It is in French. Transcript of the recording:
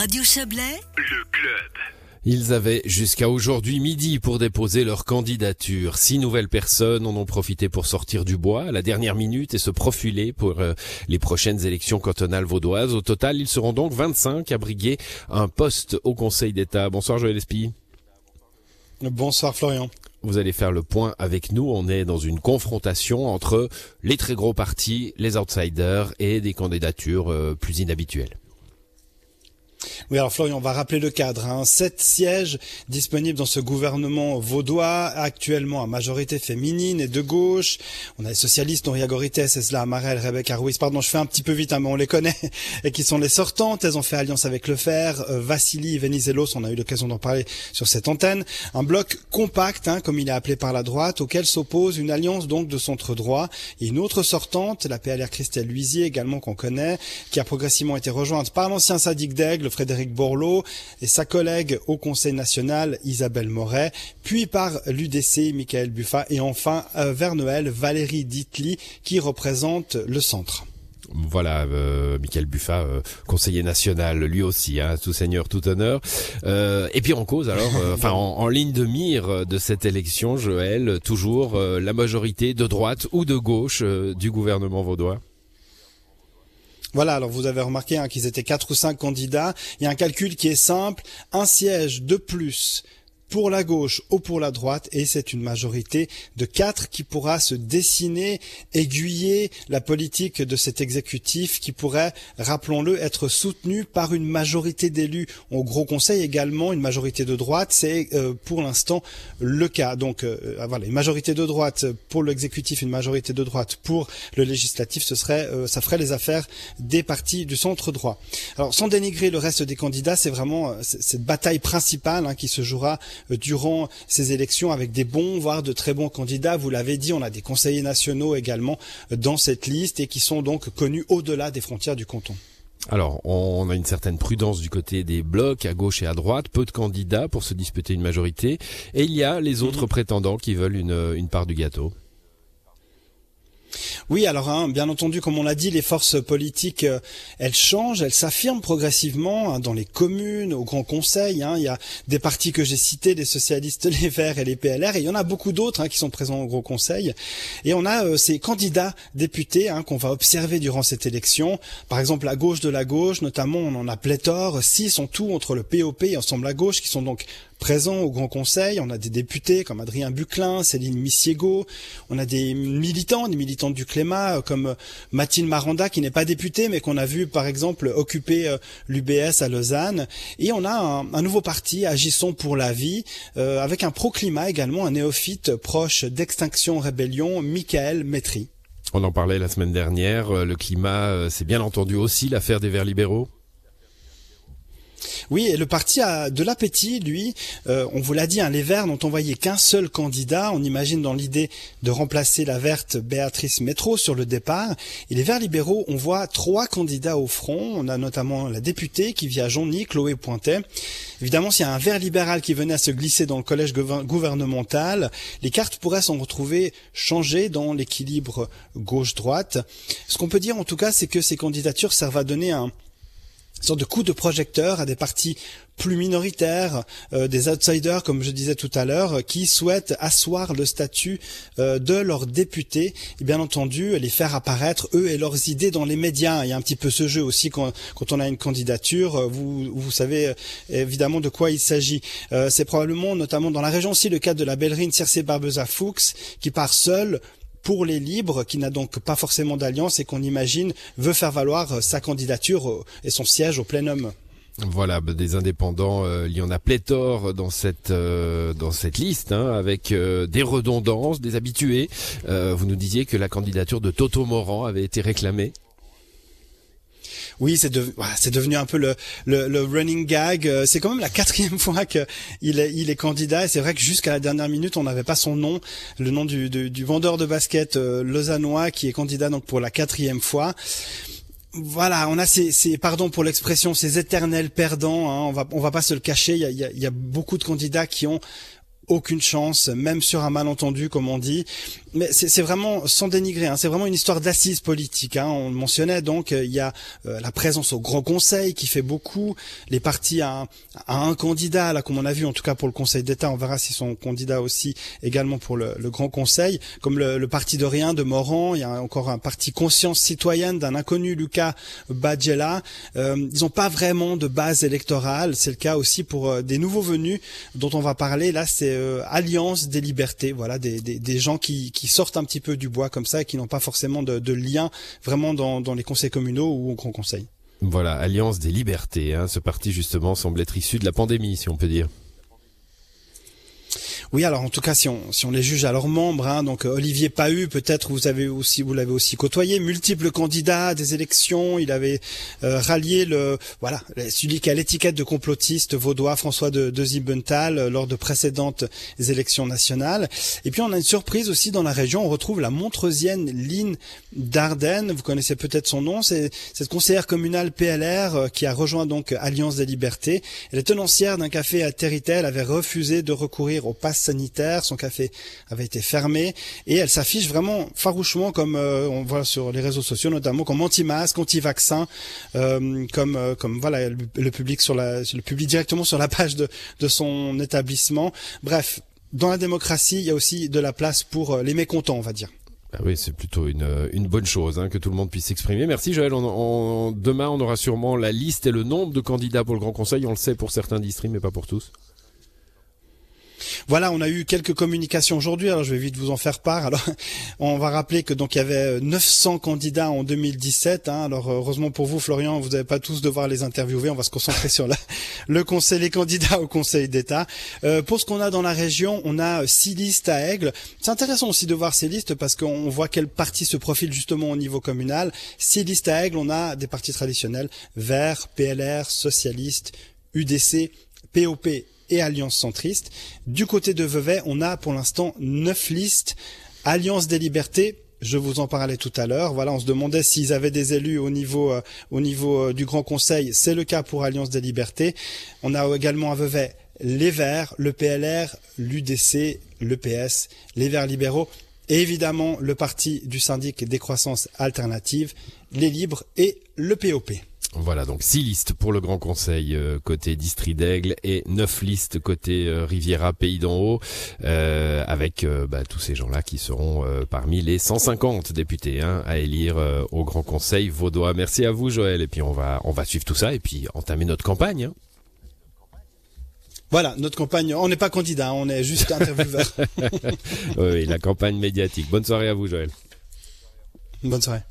Radio Chablais, le club. Ils avaient jusqu'à aujourd'hui midi pour déposer leur candidature. Six nouvelles personnes en ont profité pour sortir du bois à la dernière minute et se profiler pour euh, les prochaines élections cantonales vaudoises. Au total, ils seront donc 25 à briguer un poste au Conseil d'État. Bonsoir Joël Espy. Bonsoir Florian. Vous allez faire le point avec nous. On est dans une confrontation entre les très gros partis, les outsiders et des candidatures euh, plus inhabituelles. Oui, alors Florian, on va rappeler le cadre. Hein. Sept sièges disponibles dans ce gouvernement vaudois, actuellement à majorité féminine et de gauche. On a les socialistes, Noria Gorite, Esla Amarel, Rebecca Ruiz. Pardon, je fais un petit peu vite, hein, mais on les connaît. Et qui sont les sortantes. Elles ont fait alliance avec le Fer. Euh, Vassili Venizelos, on a eu l'occasion d'en parler sur cette antenne. Un bloc compact, hein, comme il est appelé par la droite, auquel s'oppose une alliance donc de centre droit. Et une autre sortante, la PLR Christelle Luisier, également qu'on connaît, qui a progressivement été rejointe par l'ancien sadique d'Aigle, Frédéric Borloo et sa collègue au Conseil national Isabelle Moret, puis par l'UDC Michael Buffa et enfin euh, vers Noël Valérie Ditli qui représente le centre. Voilà, euh, Michael Buffa, euh, conseiller national, lui aussi, hein, tout seigneur, tout honneur. Euh, et puis en cause, alors, enfin en, ligne de mire de cette élection, Joël, toujours la majorité de droite ou de gauche du gouvernement vaudois. Voilà, alors vous avez remarqué hein, qu'ils étaient quatre ou cinq candidats. Il y a un calcul qui est simple. Un siège de plus pour la gauche ou pour la droite et c'est une majorité de quatre qui pourra se dessiner, aiguiller la politique de cet exécutif qui pourrait, rappelons-le, être soutenu par une majorité d'élus au Gros Conseil également, une majorité de droite, c'est euh, pour l'instant le cas. Donc euh, voilà, une majorité de droite pour l'exécutif, une majorité de droite pour le législatif, ce serait, euh, ça ferait les affaires des partis du centre droit. Alors sans dénigrer le reste des candidats, c'est vraiment cette bataille principale hein, qui se jouera euh, durant ces élections avec des bons, voire de très bons candidats. Vous l'avez dit, on a des conseillers nationaux également euh, dans cette liste et qui sont donc connus au-delà des frontières du canton. Alors, on a une certaine prudence du côté des blocs, à gauche et à droite, peu de candidats pour se disputer une majorité, et il y a les autres prétendants qui veulent une part du gâteau. Oui, alors hein, bien entendu, comme on l'a dit, les forces politiques, euh, elles changent, elles s'affirment progressivement hein, dans les communes, au Grand Conseil. Hein. il y a des partis que j'ai cités, les socialistes, les Verts et les PLR, et il y en a beaucoup d'autres qui sont présents au Grand Conseil. Et on a euh, ces candidats députés qu'on va observer durant cette élection. Par exemple, à gauche de la gauche, notamment, on en a pléthore, six en tout entre le POP et Ensemble à gauche, qui sont donc présents au Grand Conseil. On a des députés comme Adrien Buclin, Céline Missiego. On a des militants, des militantes du climat euh, comme euh, Mathilde Maranda qui n'est pas députée mais qu'on a vu par exemple occuper euh, l'UBS à Lausanne. Et on a un, nouveau parti, Agissons pour la vie, avec un pro-climat également, un néophyte proche d'Extinction Rébellion, Michael Métry. On en parlait la semaine dernière, le climat, c'est bien entendu aussi l'affaire des Verts libéraux? Oui, et le parti a de l'appétit, lui. Euh, on vous l'a dit, hein, les Verts n'ont envoyé qu'un seul candidat. On imagine dans l'idée de remplacer la verte Béatrice Métro sur le départ. Et les Verts libéraux, on voit trois candidats au front. On a notamment la députée qui vit à Jonny, Chloé Pointet. Évidemment, s'il y a un vert libéral qui venait à se glisser dans le collège gouvernemental, les cartes pourraient s'en retrouver changées dans l'équilibre gauche-droite. Ce qu'on peut dire en tout cas, c'est que ces candidatures servent à donner un sorte de coup de projecteur à des partis plus minoritaires, euh, des outsiders, comme je disais tout à l'heure, qui souhaitent asseoir le statut euh, de leurs députés et bien entendu les faire apparaître eux et leurs idées dans les médias. Il y a un petit peu ce jeu aussi quand, on a une candidature. Vous, vous savez euh, évidemment de quoi il s'agit. C'est probablement notamment dans la région aussi le cas de la ballerine Circe Barbeza Fuchs qui part seule pour les libres, qui n'a donc pas forcément d'alliance et qu'on imagine veut faire valoir euh, sa candidature euh, et son siège au plénum. Voilà, bah, des indépendants, euh, il y en a pléthore dans cette dans cette liste, hein, avec des redondances, des habitués. vous nous disiez que la candidature de Toto Moran avait été réclamée oui, c'est c'est devenu un peu le, le, running gag. Euh, c'est quand même la quatrième fois qu'il est, il est candidat. Et c'est vrai que jusqu'à la dernière minute, on n'avait pas son nom, le nom du, du, vendeur de basket euh, lausannois qui est candidat donc pour la quatrième fois voilà, on a ces, ces pardon pour l'expression, ces éternels perdants. Hein, on va, on va pas se le cacher. Il y a, il y a beaucoup de candidats qui ont aucune chance, même sur un malentendu, comme on dit. Mais c'est vraiment, sans dénigrer, hein, c'est vraiment une histoire d'assises politiques. Hein. On le mentionnait, donc il y a la présence au Grand Conseil qui fait beaucoup. Les partis à, un candidat, là, comme on a vu, en tout cas pour le Conseil d'État, on verra s'ils sont candidats aussi également pour le, Grand Conseil, comme le, parti de rien de Morand. Il y a encore un parti Conscience citoyenne d'un inconnu, Lucas Badjela. Euh, ils n'ont pas vraiment de base électorale. C'est le cas aussi pour euh, des nouveaux venus dont on va parler. Là, c'est euh, Alliance des libertés. Voilà, des, gens qui, sortent un petit peu du bois comme ça et qui n'ont pas forcément de, lien vraiment dans, dans les conseils communaux ou au Grand Conseil. Voilà, Alliance des libertés. Hein. Ce parti justement semble être issu de la pandémie, si on peut dire. Oui, alors en tout cas, si on, si on les juge à leurs membres, hein, donc euh, Olivier Pahu, peut-être vous avez aussi, vous l'avez aussi côtoyé, multiples candidats des élections, il avait euh, rallié le, voilà, celui qui a l'étiquette de complotiste vaudois, François de, de Zibenthal, euh, lors de précédentes élections nationales. Et puis on a une surprise aussi dans la région, on retrouve la Montreusienne Line Dardenne, vous connaissez peut-être son nom, c'est cette conseillère communale PLR qui a rejoint donc Alliance des Libertés. Elle est tenancière d'un café à Territel, avait refusé de recourir au pass sanitaire, son café avait été fermé et elle s'affiche vraiment farouchement comme euh, on voit sur les réseaux sociaux notamment comme anti-masque, anti-vaccin, euh, comme euh, comme voilà le, public sur le public directement sur la page de de son établissement. Bref, dans la démocratie, il y a aussi de la place pour les mécontents, on va dire. Ah oui, c'est plutôt une, une bonne chose hein, que tout le monde puisse s'exprimer. Merci Joël. Demain, on aura sûrement la liste et le nombre de candidats pour le Grand Conseil. On le sait pour certains districts, mais pas pour tous. Voilà, on a eu quelques communications aujourd'hui, alors je vais vite vous en faire part. Alors, on va rappeler que donc il y avait 900 candidats en 2017. Hein. alors heureusement pour vous, Florian, vous n'avez pas tous devoir les interviewer. On va se concentrer sur le conseil, les candidats au Conseil d'État. Euh, pour ce qu'on a dans la région, on a six listes à Aigle. C'est intéressant aussi de voir ces listes parce qu'on voit quel parti se profile justement au niveau communal. Six listes à Aigle, on a des partis traditionnels Vert, PLR, Socialiste, UDC, POP et Alliance centriste. Du côté de Vevey, on a pour l'instant neuf listes. Alliance des libertés, je vous en parlais tout à l'heure. Voilà, on se demandait s'ils avaient des élus au niveau euh, au niveau euh, du Grand Conseil. C'est le cas pour Alliance des Libertés. On a également à Vevey les Verts, le PLR, l'UDC, le PS, les Verts libéraux et évidemment le parti du syndic Décroissance Alternative, les Libres et le POP. Voilà, donc six listes pour le Grand Conseil euh, côté District d'Aigle et neuf listes côté euh, Riviera Pays d'en Haut, euh, avec bah, tous ces gens-là qui seront parmi les 150 députés hein, à élire au Grand Conseil vaudois. Merci à vous Joël, et puis on va on va suivre tout ça et puis entamer notre campagne. Hein. Voilà, notre campagne, on n'est pas candidat, on est juste intervieweur. oui, la campagne médiatique. Bonne soirée à vous Joël. Bonne soirée.